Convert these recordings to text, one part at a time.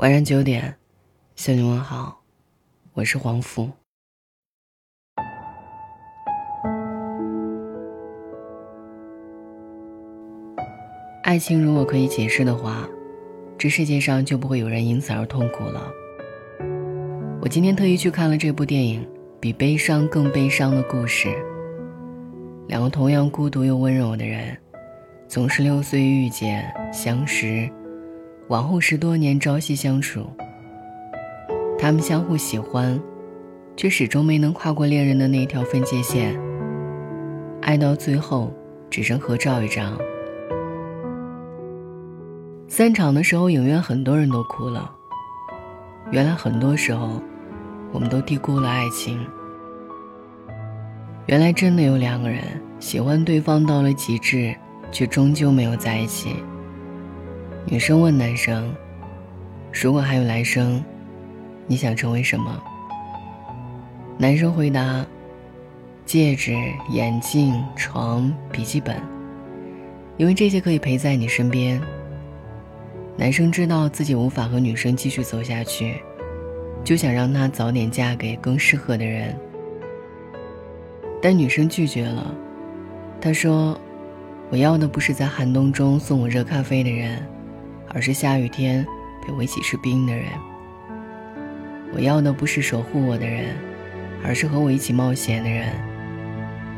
晚上九点，向你问好，我是黄福。爱情如果可以解释的话，这世界上就不会有人因此而痛苦了。我今天特意去看了这部电影《比悲伤更悲伤的故事》。两个同样孤独又温柔的人，从十六岁遇见相识。往后十多年朝夕相处，他们相互喜欢，却始终没能跨过恋人的那条分界线。爱到最后，只剩合照一张。散场的时候，影院很多人都哭了。原来很多时候，我们都低估了爱情。原来真的有两个人喜欢对方到了极致，却终究没有在一起。女生问男生：“如果还有来生，你想成为什么？”男生回答：“戒指、眼镜、床、笔记本，因为这些可以陪在你身边。”男生知道自己无法和女生继续走下去，就想让她早点嫁给更适合的人，但女生拒绝了。她说：“我要的不是在寒冬中送我热咖啡的人。”而是下雨天陪我一起吃冰的人。我要的不是守护我的人，而是和我一起冒险的人。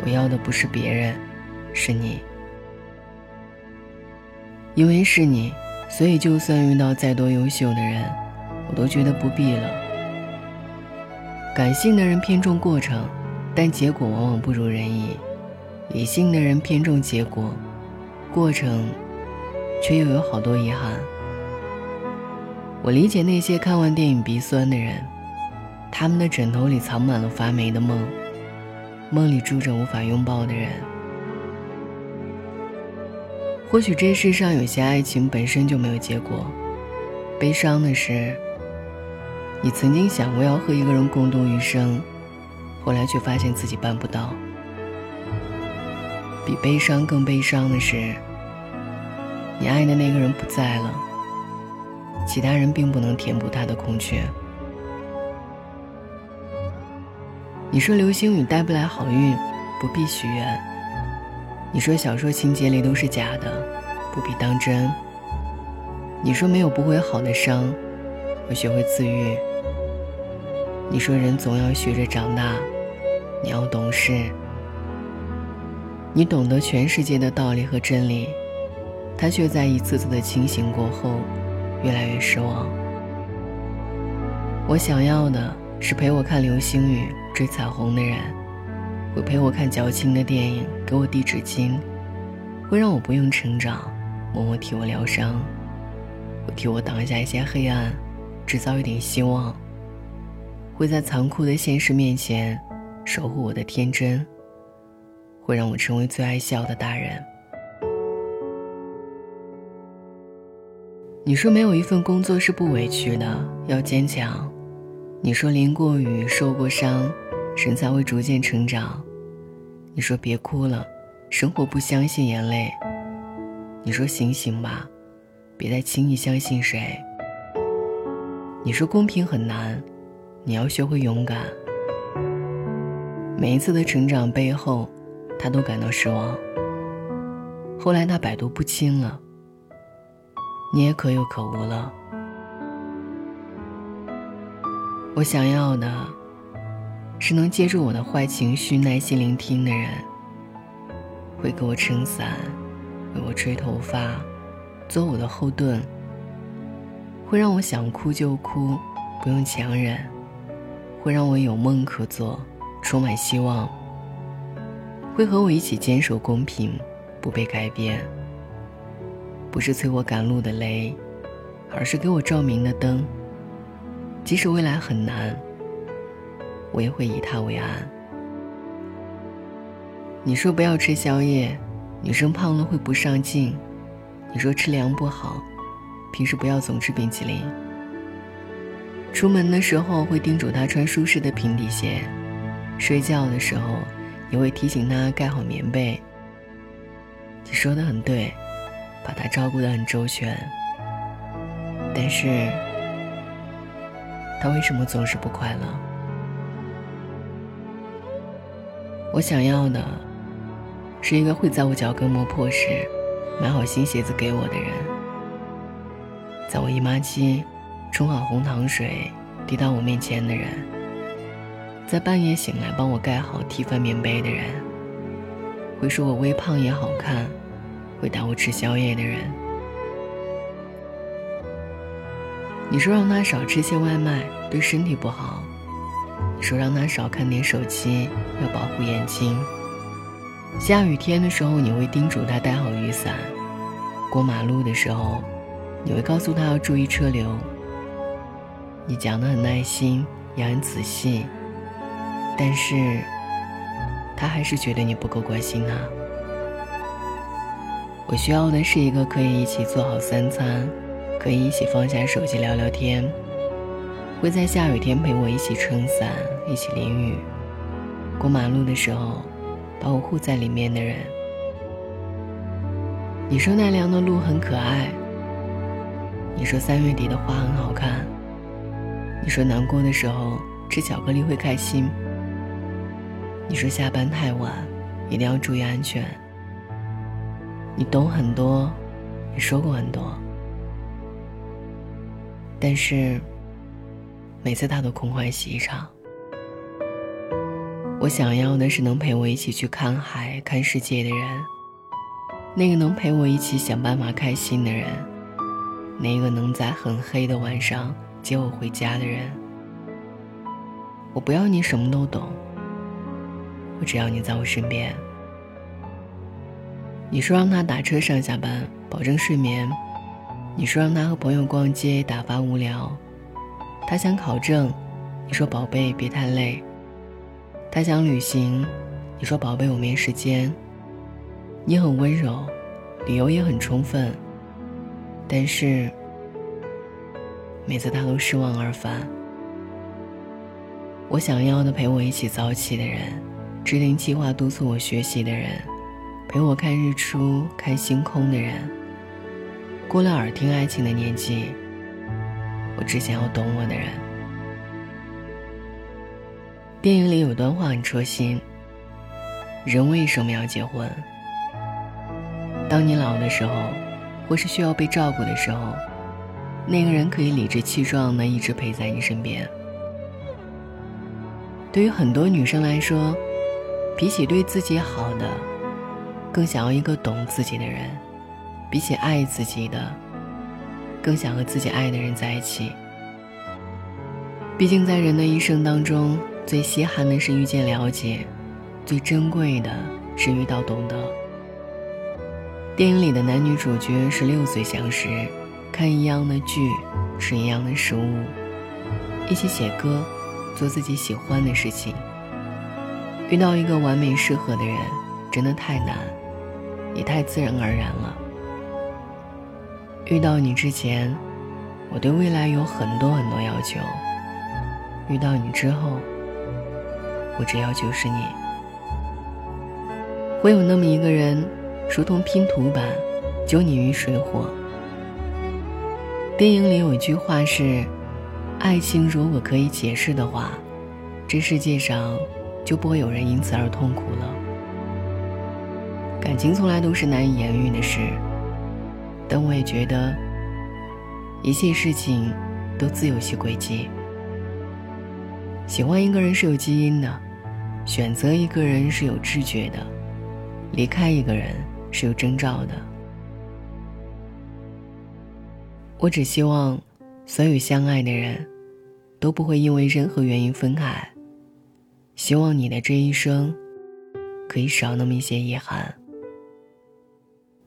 我要的不是别人，是你。因为是你，所以就算遇到再多优秀的人，我都觉得不必了。感性的人偏重过程，但结果往往不如人意；理性的人偏重结果，过程。却又有好多遗憾。我理解那些看完电影鼻酸的人，他们的枕头里藏满了发霉的梦，梦里住着无法拥抱的人。或许这世上有些爱情本身就没有结果。悲伤的是，你曾经想过要和一个人共度余生，后来却发现自己办不到。比悲伤更悲伤的是。你爱的那个人不在了，其他人并不能填补他的空缺。你说流星雨带不来好运，不必许愿。你说小说情节里都是假的，不必当真。你说没有不会好的伤，我学会自愈。你说人总要学着长大，你要懂事。你懂得全世界的道理和真理。他却在一次次的清醒过后，越来越失望。我想要的是陪我看流星雨、追彩虹的人，会陪我看矫情的电影，给我递纸巾，会让我不用成长，默默替我疗伤，会替我挡下一些黑暗，制造一点希望，会在残酷的现实面前守护我的天真，会让我成为最爱笑的大人。你说没有一份工作是不委屈的，要坚强。你说淋过雨、受过伤，人才会逐渐成长。你说别哭了，生活不相信眼泪。你说醒醒吧，别再轻易相信谁。你说公平很难，你要学会勇敢。每一次的成长背后，他都感到失望。后来他百毒不侵了。你也可有可无了。我想要的，是能接住我的坏情绪、耐心聆听的人，会给我撑伞，为我吹头发，做我的后盾，会让我想哭就哭，不用强忍，会让我有梦可做，充满希望，会和我一起坚守公平，不被改变。不是催我赶路的雷，而是给我照明的灯。即使未来很难，我也会以它为安。你说不要吃宵夜，女生胖了会不上镜。你说吃凉不好，平时不要总吃冰淇淋。出门的时候会叮嘱她穿舒适的平底鞋，睡觉的时候也会提醒她盖好棉被。你说的很对。把他照顾得很周全，但是他为什么总是不快乐？我想要的是一个会在我脚跟磨破时买好新鞋子给我的人，在我姨妈期冲好红糖水递到我面前的人，在半夜醒来帮我盖好踢翻棉被的人，会说我微胖也好看，会耽误吃宵夜的人。你说让他少吃些外卖，对身体不好。你说让他少看点手机，要保护眼睛。下雨天的时候，你会叮嘱他带好雨伞；过马路的时候，你会告诉他要注意车流。你讲的很耐心，也很仔细，但是，他还是觉得你不够关心他。我需要的是一个可以一起做好三餐。可以一起放下手机聊聊天，会在下雨天陪我一起撑伞，一起淋雨。过马路的时候，把我护在里面的人。你说奈良的鹿很可爱，你说三月底的花很好看，你说难过的时候吃巧克力会开心，你说下班太晚一定要注意安全。你懂很多，也说过很多。但是，每次他都空欢喜一场。我想要的是能陪我一起去看海、看世界的人，那个能陪我一起想办法开心的人，那个能在很黑的晚上接我回家的人。我不要你什么都懂，我只要你在我身边。你说让他打车上下班，保证睡眠。你说让他和朋友逛街打发无聊，他想考证，你说宝贝别太累。他想旅行，你说宝贝我没时间。你很温柔，理由也很充分，但是每次他都失望而返。我想要的陪我一起早起的人，制定计划督促我学习的人，陪我看日出看星空的人。过了耳听爱情的年纪，我只想要懂我的人。电影里有段话很戳心：人为什么要结婚？当你老的时候，或是需要被照顾的时候，那个人可以理直气壮的一直陪在你身边。对于很多女生来说，比起对自己好的，更想要一个懂自己的人。比起爱自己的，更想和自己爱的人在一起。毕竟，在人的一生当中，最稀罕的是遇见了解，最珍贵的是遇到懂得。电影里的男女主角十六岁相识，看一样的剧，吃一样的食物，一起写歌，做自己喜欢的事情。遇到一个完美适合的人，真的太难，也太自然而然了。遇到你之前，我对未来有很多很多要求；遇到你之后，我只要求是你。会有那么一个人，如同拼图般，救你于水火。电影里有一句话是：“爱情如果可以解释的话，这世界上就不会有人因此而痛苦了。”感情从来都是难以言喻的事。但我也觉得，一切事情都自有其轨迹。喜欢一个人是有基因的，选择一个人是有知觉的，离开一个人是有征兆的。我只希望，所有相爱的人，都不会因为任何原因分开。希望你的这一生，可以少那么一些遗憾。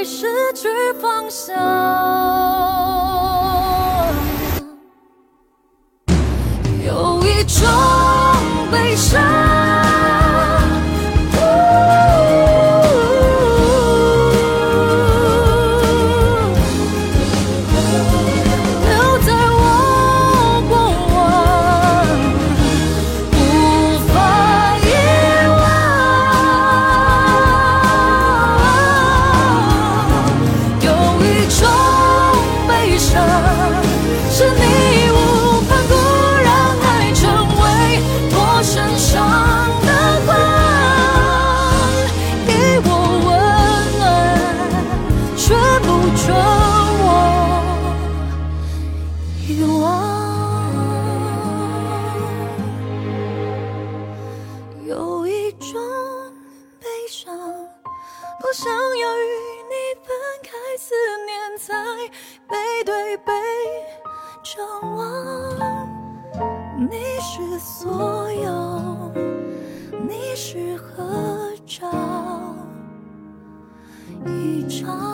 会失去方向？窗。